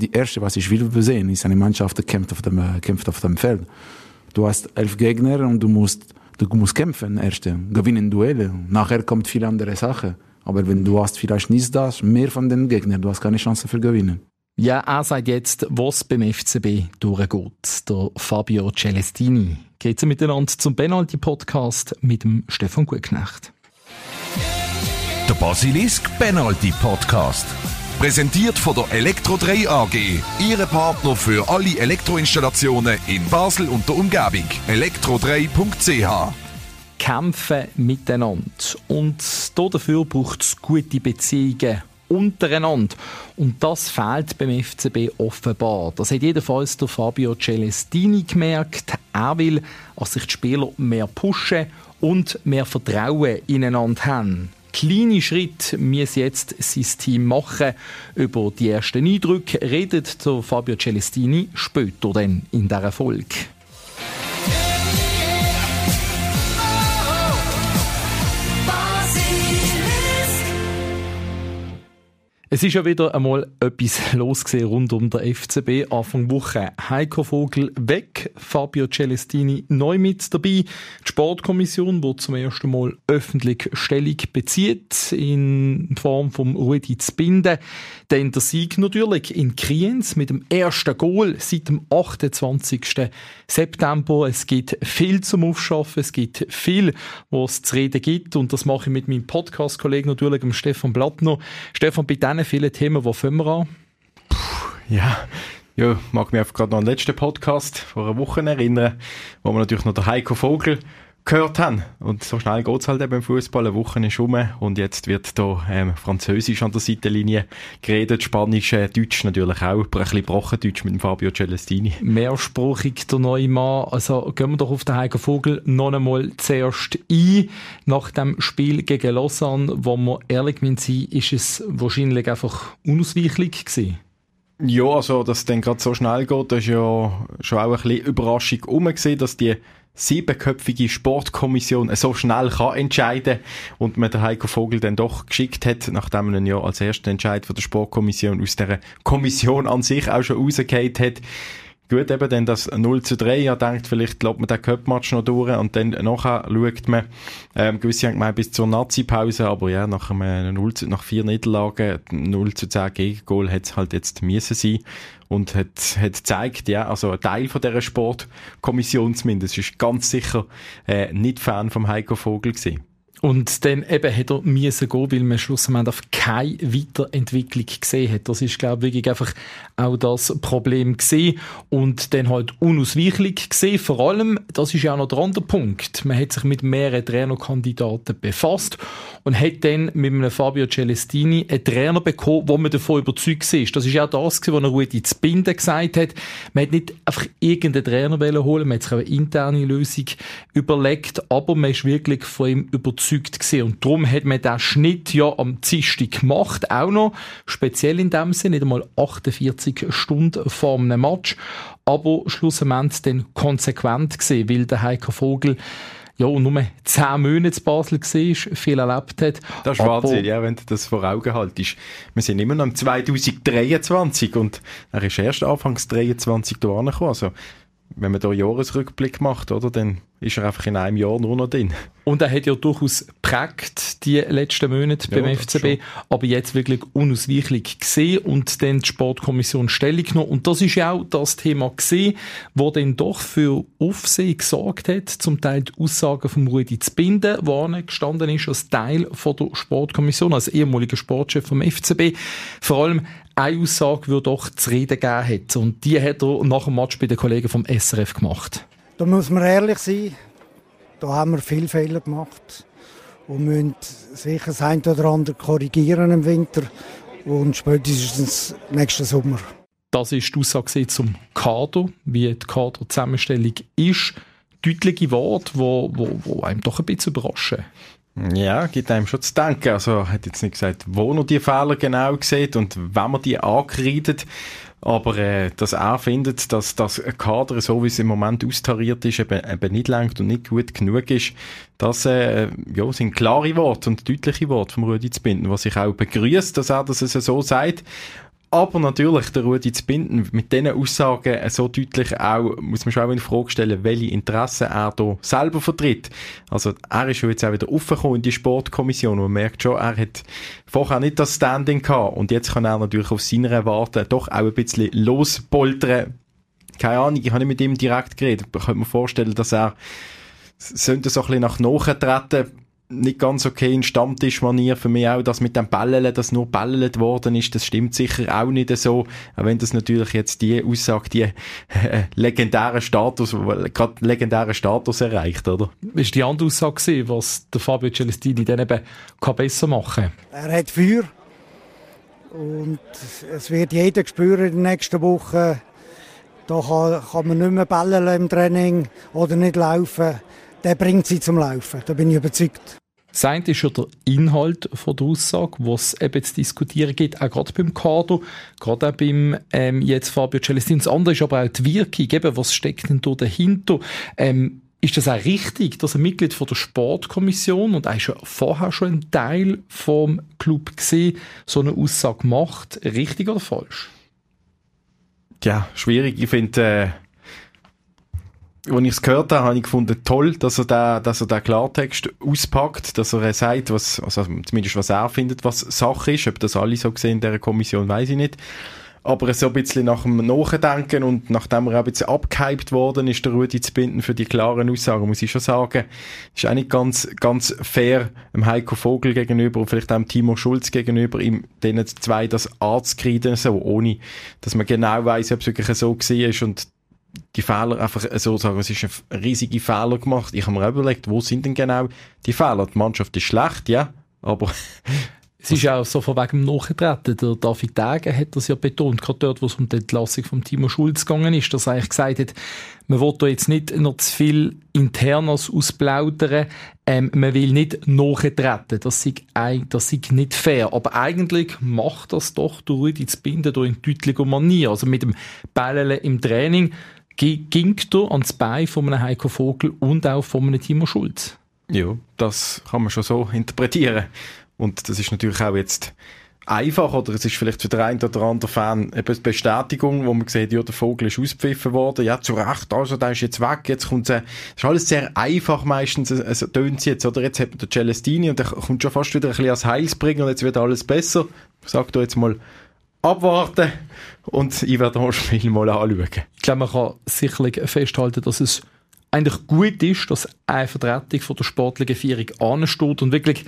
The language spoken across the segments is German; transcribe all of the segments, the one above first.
Die erste, was ich will sehen, ist eine Mannschaft, die kämpft auf dem, äh, kämpft auf dem Feld. Du hast elf Gegner und du musst, du musst kämpfen, erste, gewinnen Duelle. Nachher kommt viele andere Sachen. Aber wenn du hast vielleicht nicht das, mehr von den Gegnern, du hast keine Chance für gewinnen. Ja, er sagt jetzt, was beim FCB durchgeht. Der Fabio Celestini. Geht's miteinander zum Penalty-Podcast mit dem Stefan Gutknecht. Der Basilisk Penalty Podcast. Präsentiert von der Elektro 3 AG. Ihre Partner für alle Elektroinstallationen in Basel und der Umgebung. elektro3.ch Kämpfen miteinander. Und dafür braucht es gute Beziehungen untereinander. Und das fehlt beim FCB offenbar. Das hat jedenfalls der Fabio Celestini gemerkt. Er will, dass sich die Spieler mehr pushen und mehr Vertrauen ineinander haben. Kleine Schritt muss jetzt sein Team machen. Über die ersten Eindrücke redet Fabio Celestini später dann in dieser Folge. Es ist ja wieder einmal etwas los rund um den FCB. Anfang Woche Heiko Vogel weg, Fabio Celestini neu mit dabei. Die Sportkommission, die zum ersten Mal öffentlich Stellung bezieht, in Form von Rudi Zbinden. Dann der Sieg natürlich in Kriens mit dem ersten Goal seit dem 28. September. Es gibt viel zum Aufschaffen, es gibt viel, was zu reden gibt. Und das mache ich mit meinem Podcast-Kollegen natürlich, dem Stefan Blattner. Stefan, bei vielen Themen, wo fangen wir an? Puh, ja, ja, mag mich gerade noch an den letzten Podcast vor einer Woche erinnern, wo wir natürlich noch der Heiko Vogel gehört haben. Und so schnell geht es halt eben im Fußball. Eine Woche ist rum und jetzt wird da ähm, Französisch an der Seitenlinie geredet, Spanisch, äh, Deutsch natürlich auch, ein bisschen Brochendeutsch mit dem Fabio Celestini. Mehrsprachig der neue Mann. Also gehen wir doch auf den Heiko Vogel noch einmal zuerst ein. Nach dem Spiel gegen Lausanne, wo wir ehrlich sein ist es wahrscheinlich einfach unausweichlich gewesen. Ja, also, dass es dann gerade so schnell geht, das ist ja schon auch ein bisschen Überraschung um dass die siebenköpfige Sportkommission so schnell kann entscheiden und man den Heiko Vogel dann doch geschickt hat, nachdem man ja als ersten Entscheid von der Sportkommission aus der Kommission an sich auch schon rausgehört hat. Gut, eben dann das 0 zu 3, ja denkt, vielleicht lässt man den Cup-Match noch durch und dann nachher schaut man, ähm, gewisse haben gemeint bis zur Nazi-Pause, aber ja, nach, einem 0 zu, nach vier Niederlagen, 0 zu 10 Gegengol hat es halt jetzt müssen sein und hat, hat gezeigt, ja, also ein Teil von dieser Sportkommission zumindest ist ganz sicher äh, nicht Fan vom Heiko Vogel gewesen. Und dann eben hat er müssen gehen, weil man schlussendlich auf keine Weiterentwicklung gesehen hat. Das ist, glaube ich, wirklich einfach auch das Problem gesehen und dann halt unausweichlich gesehen. Vor allem, das ist ja auch noch der andere Punkt. Man hat sich mit mehreren Trainerkandidaten befasst und hat dann mit einem Fabio Celestini einen Trainer bekommen, wo man davon überzeugt ist. Das ist ja das, was er Rudi Zbinden gesagt hat. Man hat nicht einfach irgendeinen Trainer holen, man hat sich auch eine interne Lösung überlegt, aber man ist wirklich von ihm überzeugt gewesen. Und darum hat man den Schnitt ja am Dienstag gemacht, auch noch, speziell in dem Sinne, nicht einmal 48 Stunden vor einem Match, aber schlussendlich dann konsequent gesehen, weil der Heiko Vogel ja, und nur zehn Monate in Basel war, viel erlebt hat. Das ist Wahnsinn, ja, wenn du das vor Augen haltest. Wir sind immer noch im 2023 und er ist erst anfangs 23 da angekommen. Also, wenn man da einen Jahresrückblick macht, oder, dann ist er einfach in einem Jahr nur noch drin. Und er hat ja durchaus prägt die letzten Monate ja, beim FCB, aber jetzt wirklich unausweichlich gesehen und dann die Sportkommission Stellung genommen. Und das ist ja auch das Thema gesehen, wo dann doch für Aufsehen gesorgt hat, zum Teil die Aussagen von Rudi Zbinden, wo gestanden ist als Teil von der Sportkommission, als ehemaliger Sportchef vom FCB. Vor allem eine Aussage, die doch zu reden gegeben hat. Und die hat er nach dem Match bei den Kollegen vom SRF gemacht. Da muss man ehrlich sein, da haben wir viele Fehler gemacht und müssen sicher das eine oder andere korrigieren im Winter und spätestens nächsten Sommer. Das ist die Aussage zum Kader, wie die Kaderzusammenstellung ist. Deutliche Worte, die wo, wo, wo einem doch ein bisschen überraschen. Ja, gibt einem schon zu denken. Also, hat jetzt nicht gesagt, wo noch die Fehler genau sieht und wenn man die angreift. Aber äh, dass er findet, dass das Kader, so wie es im Moment austariert ist, eben, eben nicht lenkt und nicht gut genug ist, das äh, ja, sind klare Worte und deutliche Worte vom Rudi Zbinden, was ich auch begrüßt, dass er das so sagt. Aber natürlich, der Rudi zu binden, mit diesen Aussagen so deutlich auch, muss man schon auch in Frage stellen, welche Interessen er da selber vertritt. Also, er ist schon jetzt auch wieder aufgekommen in die Sportkommission und man merkt schon, er hat vorher nicht das Standing gehabt und jetzt kann er natürlich auf seine Warte doch auch ein bisschen lospoltern. Keine Ahnung, ich habe nicht mit ihm direkt geredet. Ich könnte mir vorstellen, dass er sollte so ein bisschen nach nachher treten nicht ganz okay in Stammtischmanier. Für mich auch, dass mit dem Bällen, das nur bällelt worden ist, das stimmt sicher auch nicht so, auch wenn das natürlich jetzt die Aussage, die äh, legendären Status, gerade legendären Status erreicht, oder? Ist die andere Aussage gewesen, was der Fabio Celestini dann eben kann besser machen Er hat Feuer. Und es wird jeder spüren in den nächsten Wochen, da kann, kann man nicht mehr bellen im Training oder nicht laufen der bringt sie zum Laufen. Da bin ich überzeugt. Das eine ist ja der Inhalt von der Aussage, was es eben zu diskutieren gibt, auch gerade beim Kader, gerade auch beim ähm, jetzt Fabio Celestino. Das andere ist aber auch die Wirkung, eben, was steckt denn da dahinter? Ähm, ist das auch richtig, dass ein Mitglied von der Sportkommission und eigentlich vorher schon ein Teil vom Club gesehen so eine Aussage macht, richtig oder falsch? Ja, schwierig. Ich finde, äh als ich es gehört habe, habe ich gefunden, toll, dass er da, dass er den Klartext auspackt, dass er sagt, was, also zumindest was er findet, was Sache ist. Ob das alle so gesehen in dieser Kommission, weiß ich nicht. Aber so ein bisschen nach dem Nachdenken und nachdem er ein bisschen abgehypt worden ist, der Rudi zu binden für die klaren Aussagen, muss ich schon sagen, ist auch nicht ganz, ganz fair dem Heiko Vogel gegenüber und vielleicht auch dem Timo Schulz gegenüber, ihm denen zwei das anzukreiden, so, ohne, dass man genau weiß, ob es wirklich so war und die Fehler einfach so sagen, es ist ein riesige Fehler gemacht. Ich habe mir auch überlegt, wo sind denn genau die Fehler? Die Mannschaft ist schlecht, ja, aber Es ist auch so von wegen dem Nachtreten. Der David Degen hat das ja betont, gerade dort, wo es um die Entlassung von Timo Schulz gegangen ist, dass er eigentlich gesagt hat, man will da jetzt nicht noch zu viel Internas ausplaudern, ähm, man will nicht nachtreten. Das ist, das ist nicht fair. Aber eigentlich macht das doch der Rudi zu binden in deutlicher Manier. Also mit dem Bällen im Training ging er ans Bein von einem Heiko Vogel und auch von einem Timo Schulz. Ja, das kann man schon so interpretieren. Und das ist natürlich auch jetzt einfach, oder es ist vielleicht für den einen oder anderen Fan eine Bestätigung, wo man sieht, ja, der Vogel ist ausgepfiffen worden, ja, zu Recht, also der ist jetzt weg, jetzt kommt es, ist alles sehr einfach meistens, also tönt jetzt, oder jetzt hat man den Celestini und der kommt schon fast wieder ein bisschen als Heilsbringer und jetzt wird alles besser. Sagt doch jetzt mal, abwarten und ich werde das Spiel mal anschauen. Ich glaube, man kann sicherlich festhalten, dass es eigentlich gut ist, dass eine Vertretung von der sportlichen Führung ansteht und wirklich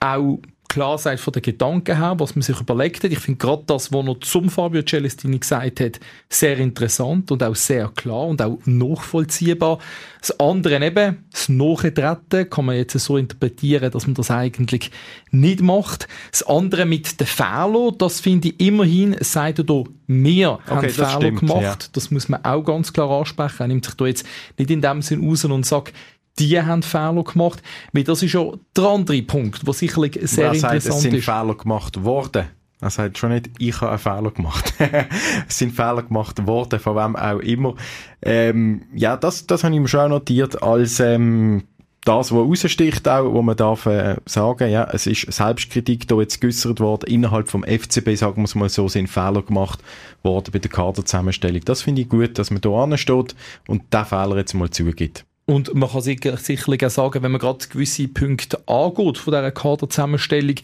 auch klar sagt von den Gedanken her, was man sich überlegt hat. Ich finde gerade das, was er zum Fabio Celestini gesagt hat, sehr interessant und auch sehr klar und auch nachvollziehbar. Das andere eben, das Nachtreten, kann man jetzt so interpretieren, dass man das eigentlich nicht macht. Das andere mit den Fehlern, das finde ich immerhin, sagt er da, wir okay, haben Fehler stimmt, gemacht. Ja. Das muss man auch ganz klar ansprechen. Er nimmt sich da jetzt nicht in dem Sinn raus und sagt, die haben Fehler gemacht. Weil das ist ja der andere Punkt, der sicherlich sehr er interessant sagt, es sind ist. Fehler gemacht worden. Er sagt schon nicht, ich habe einen Fehler gemacht. es sind Fehler gemacht worden, von wem auch immer. Ähm, ja, das, das habe ich mir schon notiert als ähm, das, was raussticht auch, wo man darf äh, sagen, ja, es ist Selbstkritik da jetzt geäussert worden, innerhalb vom FCB, sagen wir es mal so, sind Fehler gemacht worden bei der Kaderzusammenstellung. Das finde ich gut, dass man da ansteht und diesen Fehler jetzt mal zugibt. Und man kann sicherlich auch sagen, wenn man gerade gewisse Punkte angeht von dieser Kaderzusammenstellung,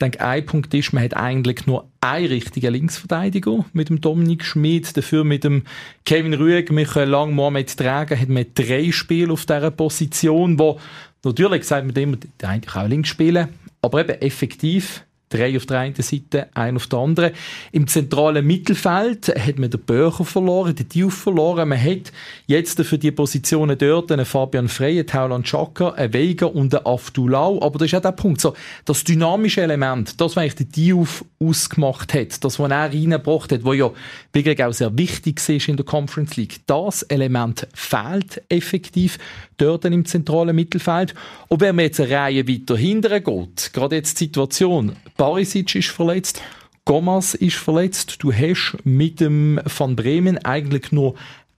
denke ein Punkt ist, man hat eigentlich nur einen richtigen Linksverteidiger mit dem Dominik Schmid, dafür mit dem Kevin Rüeg, Michael Lang, Mohamed Träger, hat man drei Spiele auf dieser Position, wo natürlich sagt man immer, eigentlich auch links spielen, aber eben effektiv Drei auf der einen Seite, ein auf der anderen. Im zentralen Mittelfeld hat man den Böcher verloren, den Diouf verloren. Man hat jetzt für die Positionen dort einen Fabian Frey, einen Tauland Chaka, einen Vega und einen Aftulau. Aber das ist auch der Punkt. So, das dynamische Element, das, was eigentlich der Diouf ausgemacht hat, das, was er reingebracht hat, was ja wirklich auch sehr wichtig ist in der Conference League, das Element fehlt effektiv dort im zentralen Mittelfeld. Und wenn man jetzt eine Reihe weiter hinten geht, gerade jetzt die Situation, Barisic ist verletzt, Gomas ist verletzt, du hast mit dem Van Bremen eigentlich nur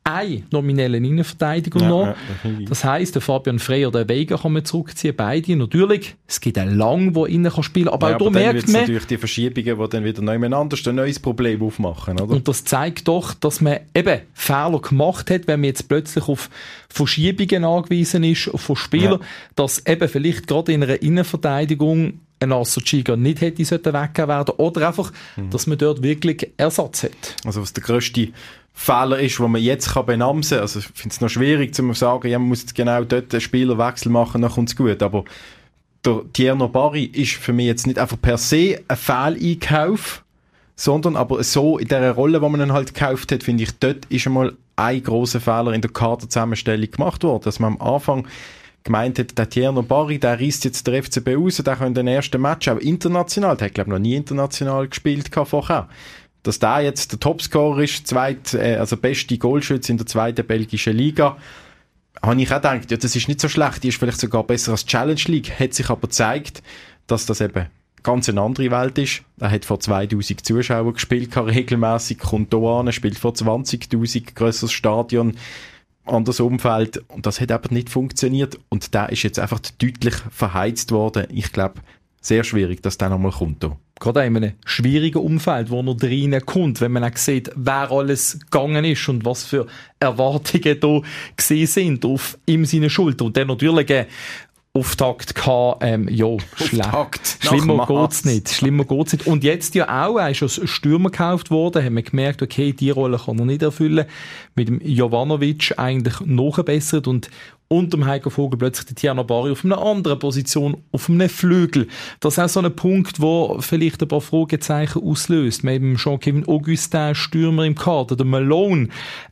einen nominellen Innenverteidiger Ja, noch. ja, das heisst, der Fabian Frey oder der Vega kann man zurückziehen, beide. Natürlich, es gibt einen Lang, der innen kann spielen aber Ja, auch da aber dann merkt man, natürlich die Verschiebungen, die dann wieder nebeneinander ein neues Problem aufmachen, oder? und das zeigt doch, dass man eben Fehler gemacht hat, wenn man jetzt plötzlich auf Verschiebungen angewiesen ist von Spielern, dass eben vielleicht gerade in einer Innenverteidigung ein Assochiga nicht hätte weggehen werden oder einfach, Mhm. dass man dort wirklich Ersatz hat. Also was der grösste Fehler ist, den man jetzt kann benamsen kann. Also ich finde es noch schwierig zu sagen, ja, man muss genau dort einen Spielerwechsel machen, dann kommt es gut. Aber der Tierno Barry ist für mich jetzt nicht einfach per se ein Fehleinkauf, sondern aber so in der Rolle, die man ihn halt gekauft hat, finde ich, dort ist einmal ein großer Fehler in der Kaderzusammenstellung gemacht worden, dass man am Anfang gemeint hat, der Tierno Barry, der reißt jetzt der FCB raus, der kann den ersten Match auch international, der hat glaube ich noch nie international gespielt vorher. Dass der jetzt der Topscorer ist, zweit, äh, also beste Goalschütze in der zweiten belgischen Liga, habe ich auch gedacht, ja, das ist nicht so schlecht, die ist vielleicht sogar besser als Challenge League, hat sich aber gezeigt, dass das eben ganz eine andere Welt ist. Er hat vor 2000 Zuschauern gespielt, regelmäßig, kommt hier an, spielt vor 20.000, grösseres Stadion, anderes Umfeld und das hat aber nicht funktioniert und der ist jetzt einfach deutlich verheizt worden. Ich glaube, sehr schwierig, dass der nochmal kommt. Hier. Gerade in einem schwierigen Umfeld, wo noch drinnen kommt, wenn man auch sieht, wer alles gegangen ist und was für Erwartungen da gesehen sind auf ihm seine Schulter. Und dann natürlich ein Auftakt gehabt, ähm, ja, schlecht. Auftakt Schlimmer geht's nicht. Schlimmer geht's nicht. Und jetzt ja auch, er ist als Stürmer gekauft worden, haben wir gemerkt, okay, die Rolle kann er nicht erfüllen. Mit dem Jovanovic eigentlich nachgebessert und unter dem Heiko Vogel plötzlich die Tiana Bari auf einer anderen Position, auf einem Flügel. Das ist auch so ein Punkt, wo vielleicht ein paar Fragezeichen auslöst. Wir haben schon Kevin Augustin, Stürmer im Kader, der Malone,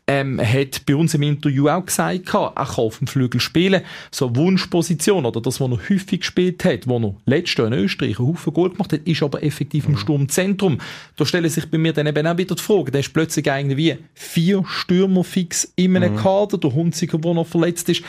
ähm, hat bei uns im Interview auch gesagt, er kann auf dem Flügel spielen. So Wunschposition, oder das, was er häufig gespielt hat, wo er letztes Jahr in Österreich einen Haufen Goal gemacht hat, ist aber effektiv im Sturmzentrum. Da stellen sich bei mir dann eben auch wieder die Frage, da ist plötzlich eigentlich wie vier Stürmer fix in einem Kader, der Hunziker, der noch verletzt ist.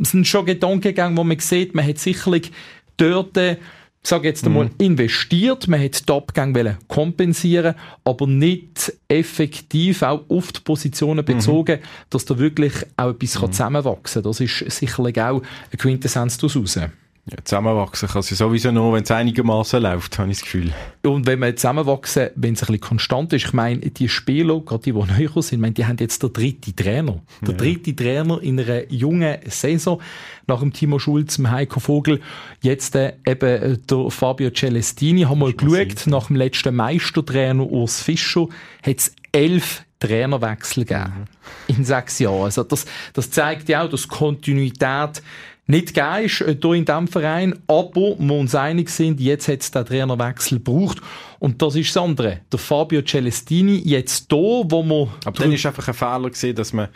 Es sind schon Gedankengänge, wo man sieht, man hat sicherlich dort äh, ich sage jetzt einmal, investiert, man hat die Abgänge kompensieren, aber nicht effektiv auch auf die Positionen bezogen, dass da wirklich auch etwas kann zusammenwachsen kann. Das ist sicherlich auch eine Quintessenz daraus. Ja, zusammenwachsen kann sie sowieso nur, wenn es einigermaßen läuft, habe ich das Gefühl. Und wenn wir zusammenwachsen, wenn es ein bisschen konstant ist, ich meine, die Spieler, gerade die, die neu sind, ich meine, die haben jetzt den dritten Trainer. Der dritte Trainer in einer jungen Saison, nach dem Timo Schulz, dem Heiko Vogel, jetzt äh, eben äh, der Fabio Celestini, haben wir geschaut, nach dem letzten Meistertrainer Urs Fischer, hat es elf Trainerwechsel gegeben. In sechs Jahren. Also das, das zeigt ja auch, dass Kontinuität nicht gegeben ist äh, hier in diesem Verein, aber wir uns einig sind, jetzt hat es den Trainerwechsel gebraucht. Und das ist das andere. Der Fabio Celestini, jetzt hier, wo man... Aber dann ist einfach ein Fehler gesehen, dass man,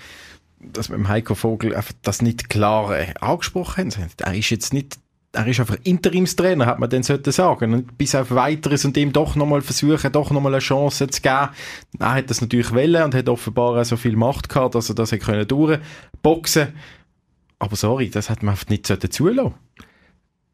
dass man im Heiko Vogel einfach das nicht klar äh, angesprochen haben. Er ist jetzt nicht, er ist einfach Interimstrainer, hat man dann sollte sagen. Und bis auf weiteres und ihm doch nochmal versuchen, doch nochmal eine Chance zu geben. Er hat das natürlich wollen und hat offenbar auch so viel Macht gehabt, dass er das durchboxen. Aber sorry, das hat man einfach nicht zulassen.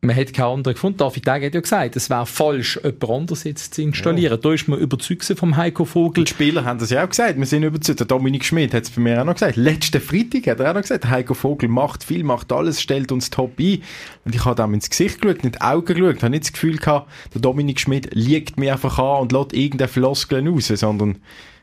man hat keinen anderen gefunden. David Deg hat ja gesagt, es wäre falsch, jemand anderes jetzt zu installieren. Da ist man überzeugt vom Heiko Vogel. Die Spieler haben das ja auch gesagt. Wir sind überzeugt. Der Dominik Schmidt hat es bei mir auch noch gesagt. Letzten Freitag hat er auch noch gesagt, Heiko Vogel macht viel, macht alles, stellt uns top ein. Und ich habe ihm ins Gesicht geschaut, in die Augen geschaut, habe nicht das Gefühl gehabt, der Dominik Schmidt liegt mir einfach an und lässt irgendeine Floskeln raus, sondern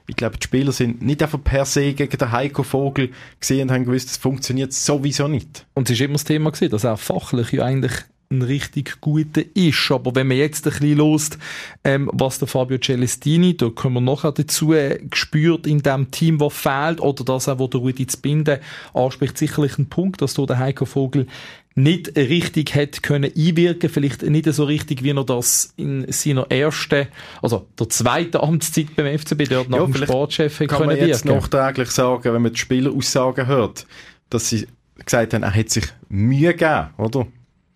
ich glaube, die Spieler sind nicht einfach per se gegen den Heiko Vogel gesehen und haben gewusst, das funktioniert sowieso nicht. Und es ist immer das Thema gewesen, dass er fachlich ja eigentlich ein richtig guter ist. Aber wenn man jetzt ein bisschen lost, ähm, was der Fabio Celestini, da können wir nachher dazu äh, gespürt in dem Team, was fehlt, oder das auch, wo der Rudi Zbinde anspricht, sicherlich ein Punkt, dass da der Heiko Vogel nicht richtig hätte können einwirken, vielleicht nicht so richtig, wie er das in seiner ersten, also der zweiten Amtszeit beim FCB dort nach Ja, dem Sportchef hätte Kann können man jetzt wirken. nachträglich sagen, wenn man die Spieleraussagen hört, dass sie gesagt haben, er hat sich Mühe gegeben, oder?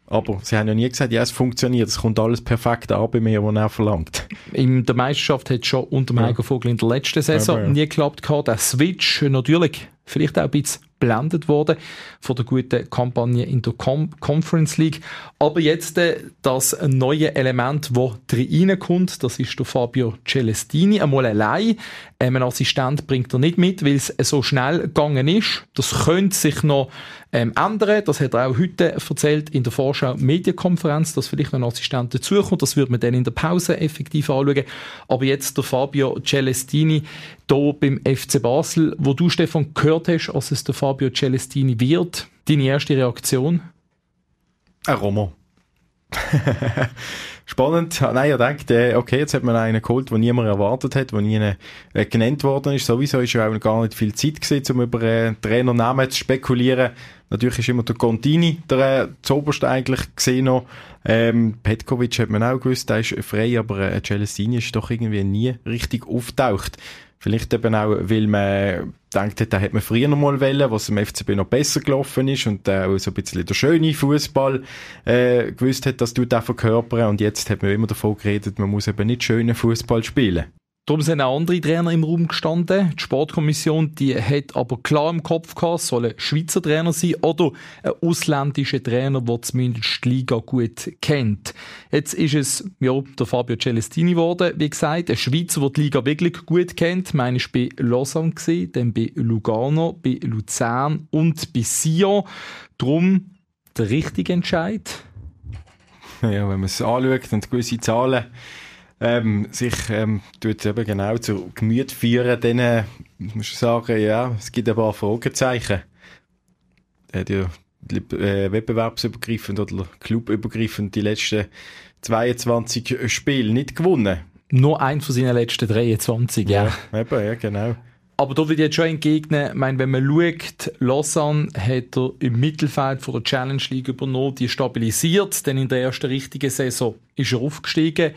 Aber sie haben ja nie gesagt, ja, es funktioniert, es kommt alles perfekt an bei mir, was er verlangt. In der Meisterschaft hat es schon unter dem Heiko Vogel in der letzten Saison Aber ja. nie geklappt gehabt. Der Switch, natürlich, vielleicht auch ein bisschen blendet worden von der guten Kampagne in der Com Conference League. Aber jetzt äh, das neue Element, wo reinkommt, das ist der Fabio Celestini, einmal allein. Ähm, ein Assistent bringt er nicht mit, weil es so schnell gegangen ist. Das könnte sich noch ähm, ändern. Das hat er auch heute erzählt in der Vorschau Medienkonferenz, dass vielleicht noch ein Assistent dazukommt. Das würde man dann in der Pause effektiv anschauen. Aber jetzt der Fabio Celestini hier beim FC Basel, wo du, Stefan, gehört hast, als es der Fabio Celestini wird. Deine erste Reaktion? Ein Roman. Spannend. Nein, ich dachte, okay, jetzt hat man einen geholt, den niemand erwartet hat, der nie äh, genannt worden ist. Sowieso ist ja auch gar nicht viel Zeit gewesen, um über äh, Trainernamen zu spekulieren. Natürlich ist immer der Contini der äh, zuoberste eigentlich gesehen noch. Ähm, Petkovic hat man auch gewusst, der ist frei, aber äh, Celestini ist doch irgendwie nie richtig auftaucht. Vielleicht eben auch, weil man denkt da hat man früher noch mal wollen, was im FCB noch besser gelaufen ist und äh, auch so ein bisschen der schöne Fußball äh, gewusst hat, dass du da verkörpern und jetzt hat man immer davon geredet, man muss eben nicht schönen Fußball spielen. Darum sind auch andere Trainer im Raum gestanden. Die Sportkommission, die hat aber klar im Kopf gehabt, soll ein Schweizer Trainer sein oder ein ausländischer Trainer, der zumindest die Liga gut kennt. Jetzt ist es, ja, der Fabio Celestini geworden, wie gesagt, ein Schweizer, der die Liga wirklich gut kennt. Meine ich bei Lausanne gesehen, dann bei Lugano, bei Luzern und bei Sion. Darum der richtige Entscheid. Ja, wenn man es anschaut und gewisse Zahlen ähm, sich ähm, tut eben genau zu Gemüt führen, dann äh, muss ich sagen, ja, es gibt ein paar Fragezeichen. Er hat ja äh, wettbewerbsübergreifend oder clubübergreifend die letzten 22 Spiele nicht gewonnen. Nur ein von seinen letzten 23, ja. Ja, eben, ja genau. Aber da würde ich jetzt schon entgegnen, ich meine, wenn man schaut, Lausanne hat er im Mittelfeld von der Challenge League übernommen, die stabilisiert, denn in der ersten richtigen Saison ist er aufgestiegen.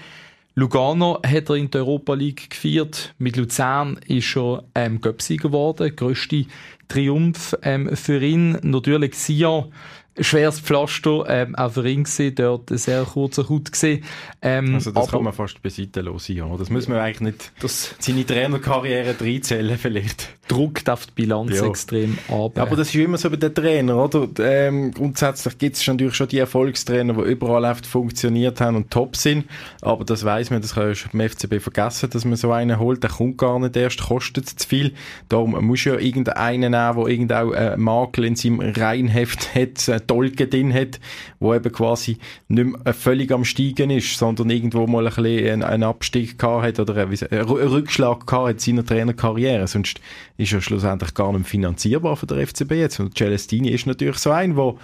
Lugano hat er in der Europa League gefeiert. Mit Luzern ist er ähm, Göpsieger geworden. Größte Triumph ähm, für ihn. Natürlich Sion schweres Pflaster, ähm, auch für ihn gewesen, dort ein sehr kurzer Hut gesehen. Ähm, also das aber, kann man fast beiseite lassen, ja. Das muss man eigentlich nicht das, seine Trainerkarriere reinzählen vielleicht. Druckt auf die Bilanz ja. extrem ab. Ja, aber das ist immer so bei den Trainern, oder? Ähm, grundsätzlich gibt es natürlich schon die Erfolgstrainer, die überall oft funktioniert haben und top sind, aber das weiß man, das kann ja schon beim FCB vergessen, dass man so einen holt, der kommt gar nicht erst, kostet zu viel. Darum muss ja irgendeinen nehmen, der irgendeinen einen Makel in seinem Reinheft hat, Dolge drin hat, wo eben quasi nicht mehr völlig am Steigen ist, sondern irgendwo mal ein bisschen einen Abstieg gehabt hat oder einen Rückschlag gehabt hat in seiner Trainerkarriere. Sonst ist er schlussendlich gar nicht finanzierbar für den FCB jetzt. Und Celestini ist natürlich so ein, wo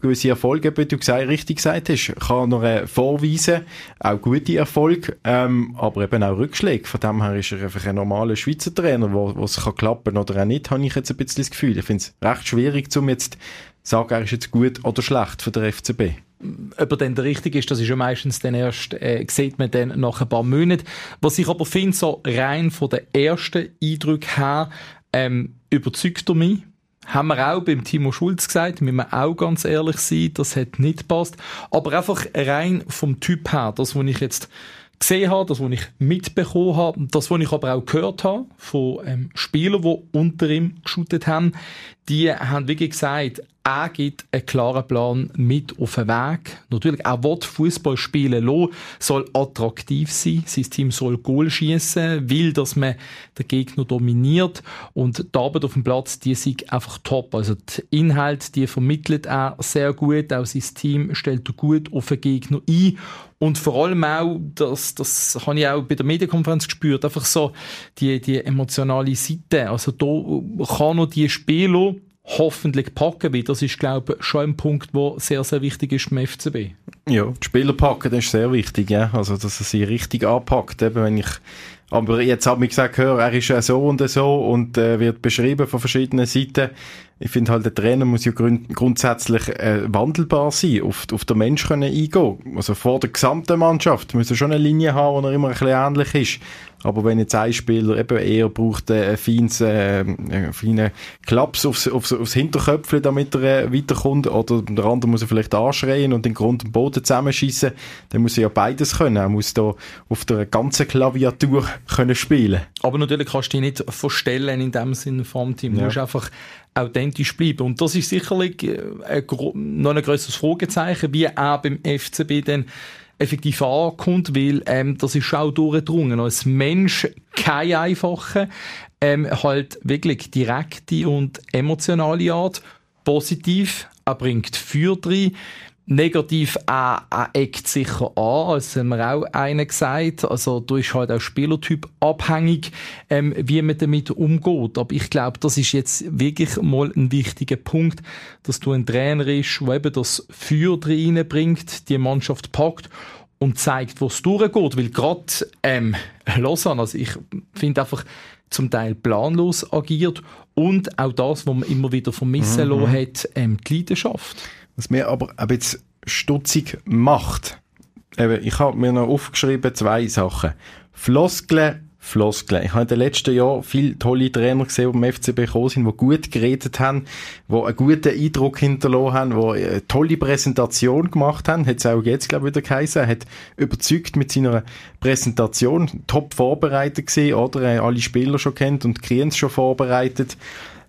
gewisse Erfolge, wie du gesagt, richtig gesagt hast, kann er äh, vorweisen, auch gute Erfolge, ähm, aber eben auch Rückschläge. Von dem her ist er einfach ein normaler Schweizer Trainer, wo, es kann klappen oder auch nicht, habe ich jetzt ein bisschen das Gefühl. Ich finde es recht schwierig, um jetzt sagen, er ist jetzt gut oder schlecht für den FCB. Ob er dann der richtige ist, das ist ja meistens dann erst, äh, sieht man dann nach ein paar Monaten. Was ich aber finde, so rein von den ersten Eindrücken her, ähm, überzeugt er mich. Haben wir auch beim Timo Schulz gesagt, müssen wir auch ganz ehrlich sein, das hat nicht passt. Aber einfach rein vom Typ her, das, was ich jetzt gesehen habe, das, was ich mitbekommen habe, das, was ich aber auch gehört habe von ähm, Spielern, die unter ihm geschootet haben, die haben wirklich gesagt, er gibt einen klaren Plan mit auf den Weg. Natürlich, er will Fußball spielen lassen, soll attraktiv sein, sein Team soll Goal schießen, will, dass man den Gegner dominiert und die Arbeit auf dem Platz, die sind einfach top. Also die Inhalte, die vermittelt er sehr gut, auch sein Team stellt er gut auf den Gegner ein und vor allem auch, das, das habe ich auch bei der Medienkonferenz gespürt, einfach so die, die emotionale Seite. Also da kann noch die Spieler hoffentlich packen, weil das ist, glaube ich, schon ein Punkt, der sehr, sehr wichtig ist beim FCB. Ja, die Spieler packen, das ist sehr wichtig, ja. Also, dass er sie richtig anpackt, eben, wenn ich aber jetzt hat mir gesagt, hör, er ist ja so und so und äh, wird beschrieben von verschiedenen Seiten. Ich finde halt, der Trainer muss ja grund grundsätzlich äh, wandelbar sein, auf, auf den Mensch können eingehen. Also vor der gesamten Mannschaft muss er schon eine Linie haben, die er immer ein bisschen ähnlich ist. Aber wenn jetzt ein Spieler eben eher braucht äh, ein feines, äh, einen feinen Klaps aufs, aufs, aufs Hinterköpfchen, damit er äh, weiterkommt, oder der andere muss er vielleicht anschreien und den Grund am Boden zusammenschießen, dann muss er ja beides können. Er muss da auf der ganzen Klaviatur können spielen. Aber natürlich kannst du dich nicht verstellen in dem Sinne vom Team. Du Ja. musst einfach authentisch bleiben. Und das ist sicherlich äh, ein, noch ein grösseres Fragezeichen, wie er beim FCB dann effektiv ankommt, weil ähm, das ist auch durchgedrungen. Als Mensch kein einfacher, ähm, halt wirklich direkte und emotionale Art. Positiv, er bringt Feuer rein. Negativ, er, er eckt sicher an, das haben wir auch einen gesagt. Also, du ist halt auch Spielertyp abhängig, ähm, wie man damit umgeht. Aber ich glaube, das ist jetzt wirklich mal ein wichtiger Punkt, dass du ein Trainer ist, der eben das Feuer reinbringt, die Mannschaft packt und zeigt, wo es durchgeht. Weil gerade ähm, Lausanne, also ich finde einfach zum Teil planlos agiert und auch das, was man immer wieder vermissen Mhm. hat, ähm, die Leidenschaft. Was mir aber ein bisschen stutzig macht, eben, ich habe mir noch aufgeschrieben zwei Sachen. Floskeln, Floskeln. Ich habe in den letzten Jahren viele tolle Trainer gesehen, die beim FCB gekommen sind, die gut geredet haben, die einen guten Eindruck hinterlassen haben, die eine tolle Präsentation gemacht haben. Hat es auch jetzt, glaube ich, wieder geheißen. Er hat überzeugt mit seiner Präsentation, top vorbereitet gesehen, oder? Er alle Spieler schon kennt und Kriens schon vorbereitet.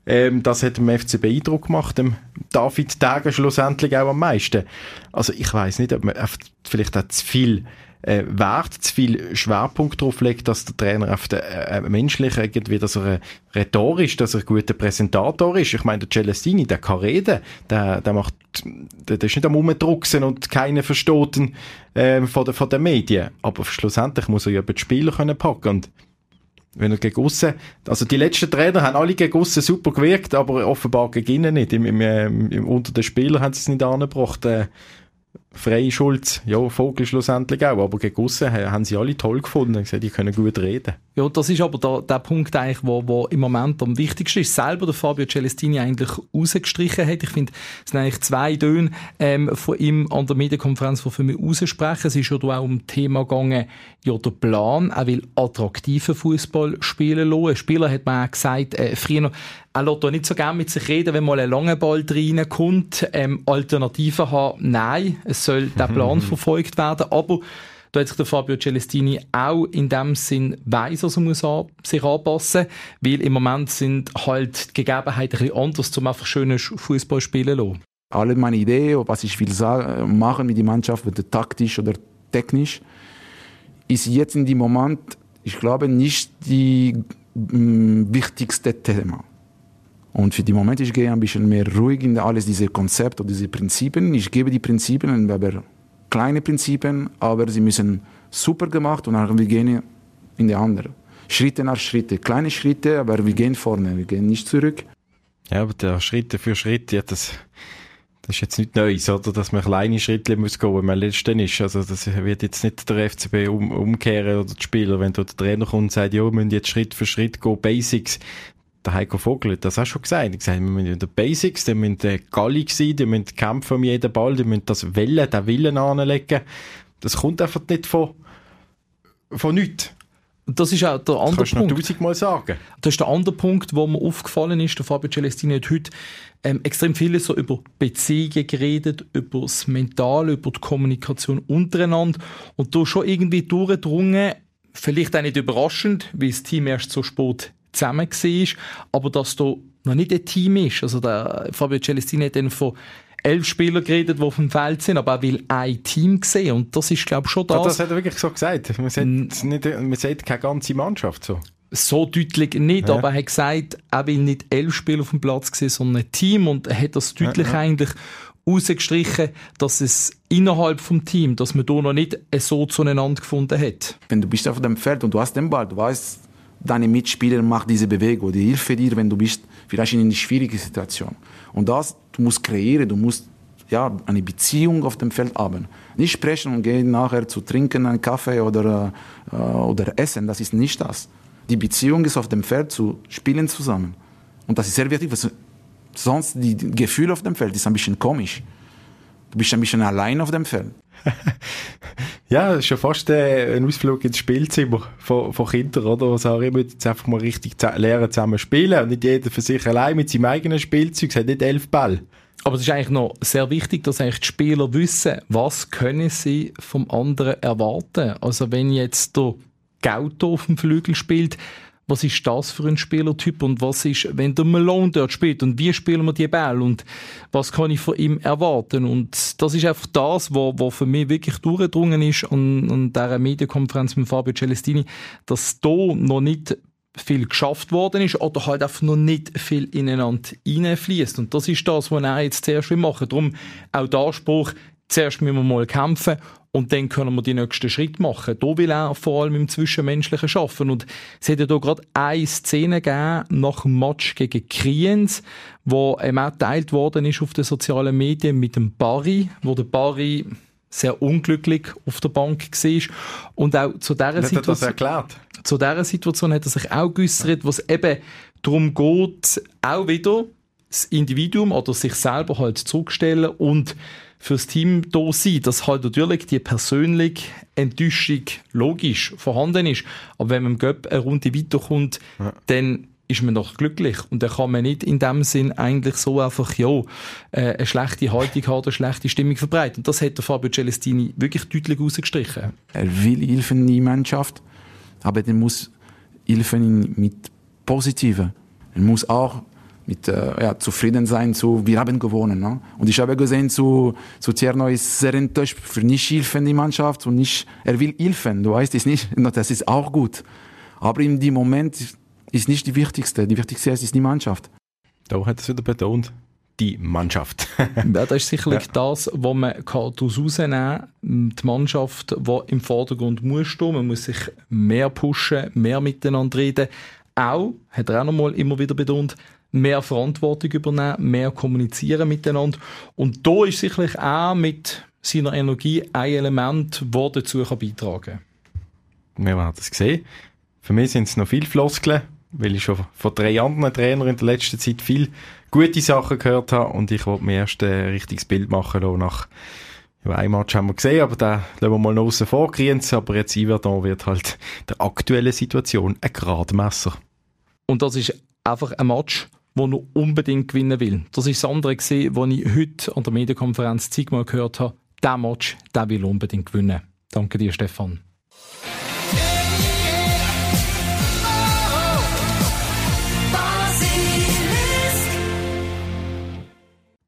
Ähm, das hat dem FCB Eindruck gemacht, dem David Täger schlussendlich auch am meisten. Also ich weiß nicht, ob man vielleicht auch zu viel äh, Wert, zu viel Schwerpunkt drauf legt, dass der Trainer auf der äh, menschlich irgendwie, dass er äh, rhetorisch, dass er ein guter Präsentator ist. Ich meine, der Celestini, der kann reden, der, der macht, der, der ist nicht am Rumdrucksen und keiner versteht ähm, von, der, von den Medien. Aber schlussendlich muss er ja über die Spieler können packen und wenn er gegen aussen, also die letzten Trainer haben alle gegen aussen super gewirkt, aber offenbar gegen innen nicht. Im, im, ähm, im, unter den Spielern haben sie es nicht angebracht. Äh, Frei, Schulz, ja, Vogel schlussendlich auch, aber gegen aussen ha- haben sie alle toll gefunden und gesagt, die können gut reden. Ja, das ist aber der, der Punkt eigentlich, wo, wo im Moment am wichtigsten ist. Selber der Fabio Celestini eigentlich rausgestrichen hat. Ich finde, es sind eigentlich zwei Töne ähm, von ihm an der Medienkonferenz, die für mich raussprechen. Es ist ja auch um Thema gegangen, ja, der Plan, er will attraktiven Fußball spielen lassen. Spieler hat mir auch gesagt, äh, früher noch, er lässt nicht so gerne mit sich reden, wenn mal ein langer Ball reinkommt. Ähm, Alternativen haben, nein, es soll der Plan verfolgt werden, aber da hat sich der Fabio Celestini auch in dem Sinn weiss, also muss an, sich anpassen, weil im Moment sind halt die Gegebenheiten ein bisschen anders, um einfach schönen Fußball spielen zu lassen. alle meine Ideen, was ich will sagen, machen mit der Mannschaft, weder taktisch oder technisch, ist jetzt in dem Moment, ich glaube, nicht die mm, wichtigste Thema. Und für den Moment, ich gehe ein bisschen mehr ruhig in alles diese Konzepte diese Prinzipien. Ich gebe die Prinzipien, aber kleine Prinzipien, aber sie müssen super gemacht und dann wir gehen in die andere. Schritte nach Schritte, kleine Schritte, aber wir gehen vorne, wir gehen nicht zurück. Ja, aber der Schritt für Schritt, ja, das, das ist jetzt nicht Neues, oder? Dass man kleine Schritte muss gehen, wenn man letzten ist. Also, das wird jetzt nicht der FCB um, umkehren oder die Spieler, wenn dort der Trainer kommt und sagt, ja, wir müssen jetzt Schritt für Schritt gehen, Basics. Der Heiko Vogel hat das auch schon gesagt. Er hat gesagt, wir müssen in den Basics, die müssen gallig sein, die müssen kämpfen um jeden Ball, die müssen das Wellen, den Willen anlegen. Das kommt einfach nicht von, von nichts. Das ist auch der Das andere kannst du noch sagen. Das ist der andere Punkt, wo mir aufgefallen ist. Der Fabio Celestini hat heute ähm, extrem viel so über Beziehungen geredet, über das Mentale, über die Kommunikation untereinander und da schon irgendwie durchgedrungen, vielleicht auch nicht überraschend, weil das Team erst so spät zusammen war, aber dass da noch nicht ein Team ist. Also der Fabio Celestini hat dann von elf Spielern geredet, die auf dem Feld sind, aber er will ein Team sehen und das ist, glaube ich, schon Ja, das. das hat er wirklich so gesagt. Man sieht, nicht, man sieht keine ganze Mannschaft so. so deutlich nicht, Ja. aber er hat gesagt, er will nicht elf Spieler auf dem Platz sehen, sondern ein Team und er hat das deutlich Ja, ja. eigentlich rausgestrichen, dass es innerhalb vom Team, dass man da noch nicht so zueinander gefunden hat. wenn du bist auf dem Feld und du hast den Ball, du weißt, deine Mitspieler machen diese Bewegung, die hilft dir, wenn du bist vielleicht in einer schwierigen Situation. Und das, du musst kreieren, du musst ja, eine Beziehung auf dem Feld haben. Nicht sprechen und gehen nachher zu trinken, einen Kaffee oder, äh, oder essen, das ist nicht das. Die Beziehung ist auf dem Feld zu spielen zusammen. Und das ist sehr wichtig, weil sonst die die Gefühl auf dem Feld ist ein bisschen komisch. Du bist ein bisschen allein auf dem Feld. Ja, das ist ja fast äh, ein Ausflug ins Spielzimmer von, von Kindern, oder? Wo sagen, ich jetzt einfach mal richtig lernen zusammen spielen und nicht jeder für sich allein mit seinem eigenen Spielzeug, es hat nicht elf Ball. Aber es ist eigentlich noch sehr wichtig, dass eigentlich die Spieler wissen, was können sie vom anderen erwarten. Also wenn jetzt der Gauto auf dem Flügel spielt, was ist das für ein Spielertyp und was ist, wenn der Malone dort spielt und wie spielen wir die Ball und was kann ich von ihm erwarten und das ist einfach das, was, was für mich wirklich durchgedrungen ist an, an dieser Medienkonferenz mit Fabio Celestini, dass da noch nicht viel geschafft worden ist oder halt einfach noch nicht viel ineinander reinfließt und das ist das, was er jetzt zuerst machen will. Darum auch der Anspruch, zuerst müssen wir mal kämpfen und dann können wir die nächsten Schritte machen. Da will er vor allem im Zwischenmenschlichen schaffen. Und es hat ja da gerade eine Szene gegeben nach dem Match gegen Kriens, wo ihm auch geteilt worden ist auf den sozialen Medien mit dem Barry, wo der Barry sehr unglücklich auf der Bank war. Und auch zu dieser Situation, zu dieser Situation hat er sich auch geäussert, was eben darum geht, auch wieder das Individuum oder sich selber halt zurückstellen und fürs Team da sein, dass halt natürlich die persönliche Enttäuschung logisch vorhanden ist. Aber wenn man im Göpp eine Runde weiterkommt, ja. dann ist man doch glücklich. Und dann kann man nicht in dem Sinn eigentlich so einfach, ja, äh, eine schlechte Haltung haben, eine schlechte Stimmung verbreiten. Und das hat der Fabio Celestini wirklich deutlich rausgestrichen. Er will helfen in die Mannschaft, aber er muss helfen mit Positiven. Er muss auch mit äh, ja, zufrieden sein, so wir haben gewonnen. Ne? Und ich habe gesehen, zu, zu Tierno ist sehr enttäuscht für nicht helfen die Mannschaft und nicht, er will helfen, du weißt es nicht, das ist auch gut. Aber in dem Moment ist nicht die wichtigste, die wichtigste ist die Mannschaft. Da hat es wieder betont, die Mannschaft. ja, das ist sicherlich ja. das, was man daraus rausnehmen kann. Die Mannschaft, die im Vordergrund muss stehen, man muss sich mehr pushen, mehr miteinander reden. Auch, hat er auch noch mal immer wieder betont, mehr Verantwortung übernehmen, mehr kommunizieren miteinander. Und da ist sicherlich auch mit seiner Energie ein Element, das dazu beitragen kann. Wir haben das gesehen. Für mich sind es noch viele Floskeln, weil ich schon von drei anderen Trainern in der letzten Zeit viel gute Sachen gehört habe und ich wollte mir erst ein richtiges Bild machen lassen nach ja, ein Match haben wir gesehen, aber da lassen wir mal noch aussen vor, aber jetzt Iverdon wird halt der aktuellen Situation ein Gradmesser. Und das ist einfach ein Match, wo er unbedingt gewinnen will. Das ist das andere gesehen, was ich heute an der Medienkonferenz zigmal gehört habe. Der Match, der will unbedingt gewinnen. Danke dir, Stefan.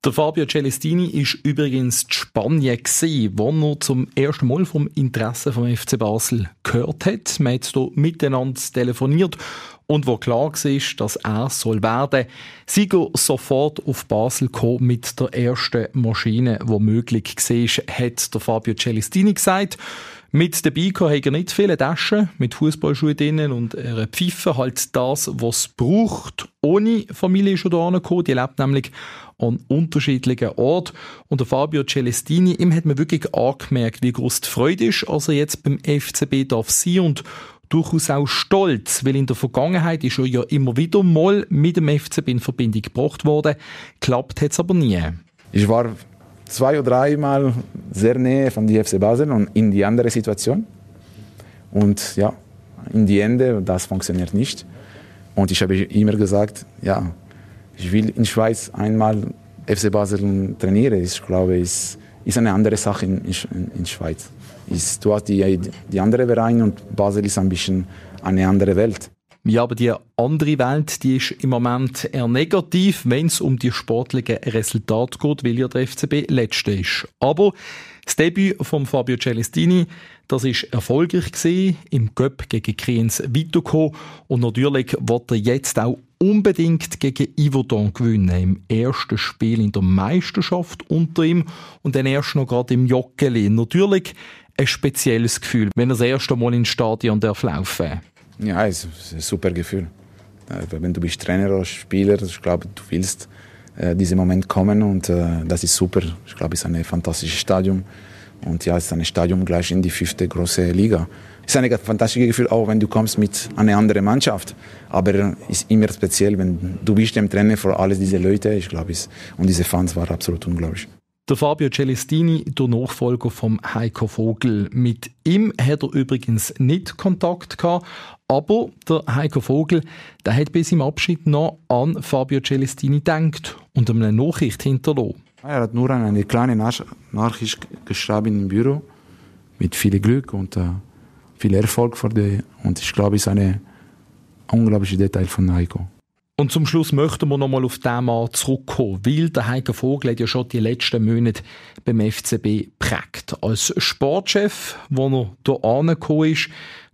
Der Fabio Celestini ist übrigens in Spanien gewesen, wo er zum ersten Mal vom Interesse vom FC Basel gehört hat. Man hat hier miteinander telefoniert und wo klar war, dass er soll werden, Sieger sofort auf Basel kommen mit der ersten Maschine, die möglich war, hat der Fabio Celestini gesagt. Mit dabei hat er nicht viele Taschen mit Fußballschuhen drinnen und einer Pfeife, halt das, was es braucht. Ohne Familie er da angekommen. Die lebt nämlich an unterschiedlichen Orten. Und der Fabio Celestini, ihm hat man wirklich angemerkt, wie groß die Freude ist, als er jetzt beim FCB darf sein und durchaus auch stolz, weil in der Vergangenheit ist er ja immer wieder mal mit dem FCB in Verbindung gebracht worden. Klappt hat es aber nie. Ich war zwei oder dreimal sehr näher von die FC Basel und in die andere Situation. Und ja, in die Ende, das funktioniert nicht. Und ich habe immer gesagt, ja, ich will in Schweiz einmal FC Basel trainieren. Ich glaube, es ist eine andere Sache in, in, in Schweiz ist, du hast die, die andere Vereine und Basel ist ein bisschen eine andere Welt. Ja, aber die andere Welt, die ist im Moment eher negativ, wenn es um die sportlichen Resultate geht, weil ja der FCB letzte ist. Aber das Debüt von Fabio Celestini, das ist erfolgreich gewesen, im Göpp gegen Kriens weitergekommen und natürlich wird er jetzt auch unbedingt gegen Yverdon gewinnen im ersten Spiel in der Meisterschaft unter ihm und dann erst noch gerade im Joggeli. Natürlich ein spezielles Gefühl, wenn er das erste Mal ins Stadion darf laufen Ja, es ist ein super Gefühl. Äh, wenn du bist Trainer oder Spieler, ich glaube, du willst äh, diesen Moment kommen und äh, das ist super. Ich glaube, es ist ein fantastisches Stadion und ja, es ist ein Stadion gleich in die fünfte große Liga. Es ist ein fantastisches Gefühl, auch wenn du kommst mit einer anderen Mannschaft. Aber es ist immer speziell, wenn du bist dem Trainer für alle diese Leute. Ich glaube, und diese Fans waren absolut unglaublich. Der Fabio Celestini, der Nachfolger vom Heiko Vogel. Mit ihm hat er übrigens nicht Kontakt gehabt, aber der Heiko Vogel, der hat bis im Abschied noch an Fabio Celestini gedacht und ihm eine Nachricht hinterlassen. Er hat nur eine kleine Nachricht geschrieben im Büro mit viel Glück und äh, viel Erfolg für die. Und ich glaube, es ist eine unglaubliche Detail von Heiko. Und zum Schluss möchten wir nochmal auf den Mann zurückkommen, weil der Heiko Vogel hat ja schon die letzten Monate beim FCB prägt. Als Sportchef, wo er hier angekommen ist,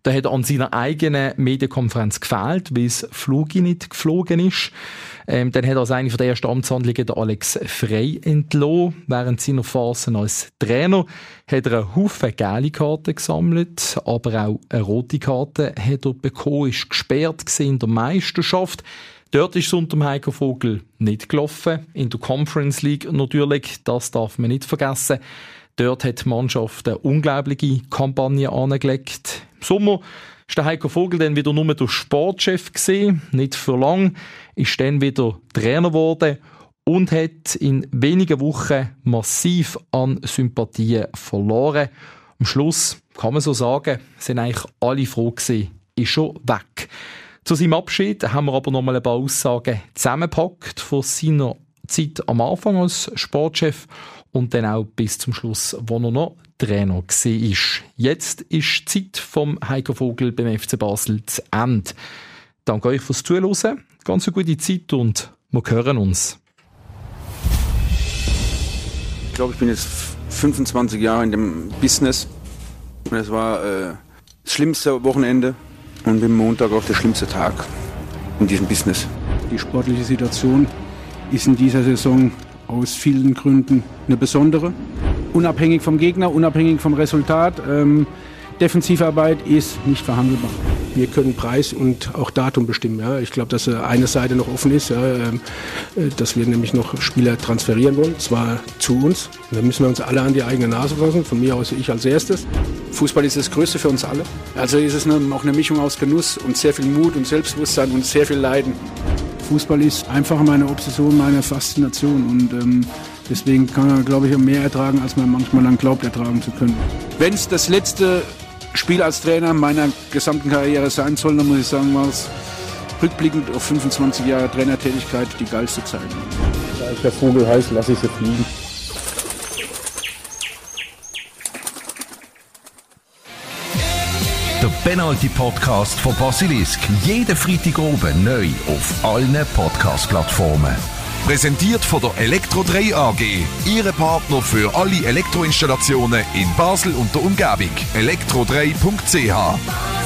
der hat an seiner eigenen Medienkonferenz gefehlt, weil das Flug nicht geflogen ist. Ähm, dann hat er als eine der ersten Amtshandlungen den Alex Frey entlassen. Während seiner Phasen als Trainer hat er einen Haufen gelbe Karten gesammelt, aber auch eine rote Karte hat er bekommen, ist gesperrt in der Meisterschaft. Dort ist es unter dem Heiko Vogel nicht gelaufen. In der Conference League natürlich, das darf man nicht vergessen. Dort hat die Mannschaft eine unglaubliche Kampagne angelegt. Im Sommer ist der Heiko Vogel dann wieder nur der Sportchef gesehen, nicht für lang, ist dann wieder Trainer geworden und hat in wenigen Wochen massiv an Sympathien verloren. Am Schluss kann man so sagen, sind eigentlich alle froh gewesen, ist schon weg. Zu seinem Abschied haben wir aber noch mal ein paar Aussagen zusammengepackt von seiner Zeit am Anfang als Sportchef und dann auch bis zum Schluss, wo er noch Trainer war. Jetzt ist die Zeit vom Heiko Vogel beim FC Basel zu Ende. Danke euch fürs Zuhören. Ganz eine gute Zeit und wir hören uns. Ich glaube, ich bin jetzt 25 Jahre in dem Business. Es war äh, das schlimmste Wochenende und bin Montag auch der schlimmste Tag in diesem Business. Die sportliche Situation ist in dieser Saison aus vielen Gründen eine besondere. Unabhängig vom Gegner, unabhängig vom Resultat. Ähm, Defensivarbeit ist nicht verhandelbar. Wir können Preis und auch Datum bestimmen. Ja. Ich glaube, dass äh, eine Seite noch offen ist, ja, ähm, äh, dass wir nämlich noch Spieler transferieren wollen, zwar zu uns. Da müssen wir uns alle an die eigene Nase fassen, von mir aus ich als erstes. Fußball ist das Größte für uns alle. Also ist es eine, auch eine Mischung aus Genuss und sehr viel Mut und Selbstbewusstsein und sehr viel Leiden. Fußball ist einfach meine Obsession, meine Faszination und ähm, deswegen kann man, glaube ich, mehr ertragen, als man manchmal dann glaubt, ertragen zu können. Wenn es das letzte Spiel als Trainer meiner gesamten Karriere sein soll, dann muss ich sagen, war es rückblickend auf 25 Jahre Trainertätigkeit die geilste Zeit. Da ich der Vogel heiß, lasse ich sie fliegen. Der Penalty Podcast von Basilisk. Jeden Freitag oben neu auf allen Podcast-Plattformen. Präsentiert von der Elektro 3 AG. Ihre Partner für alle Elektroinstallationen in Basel und der Umgebung. elektro3.ch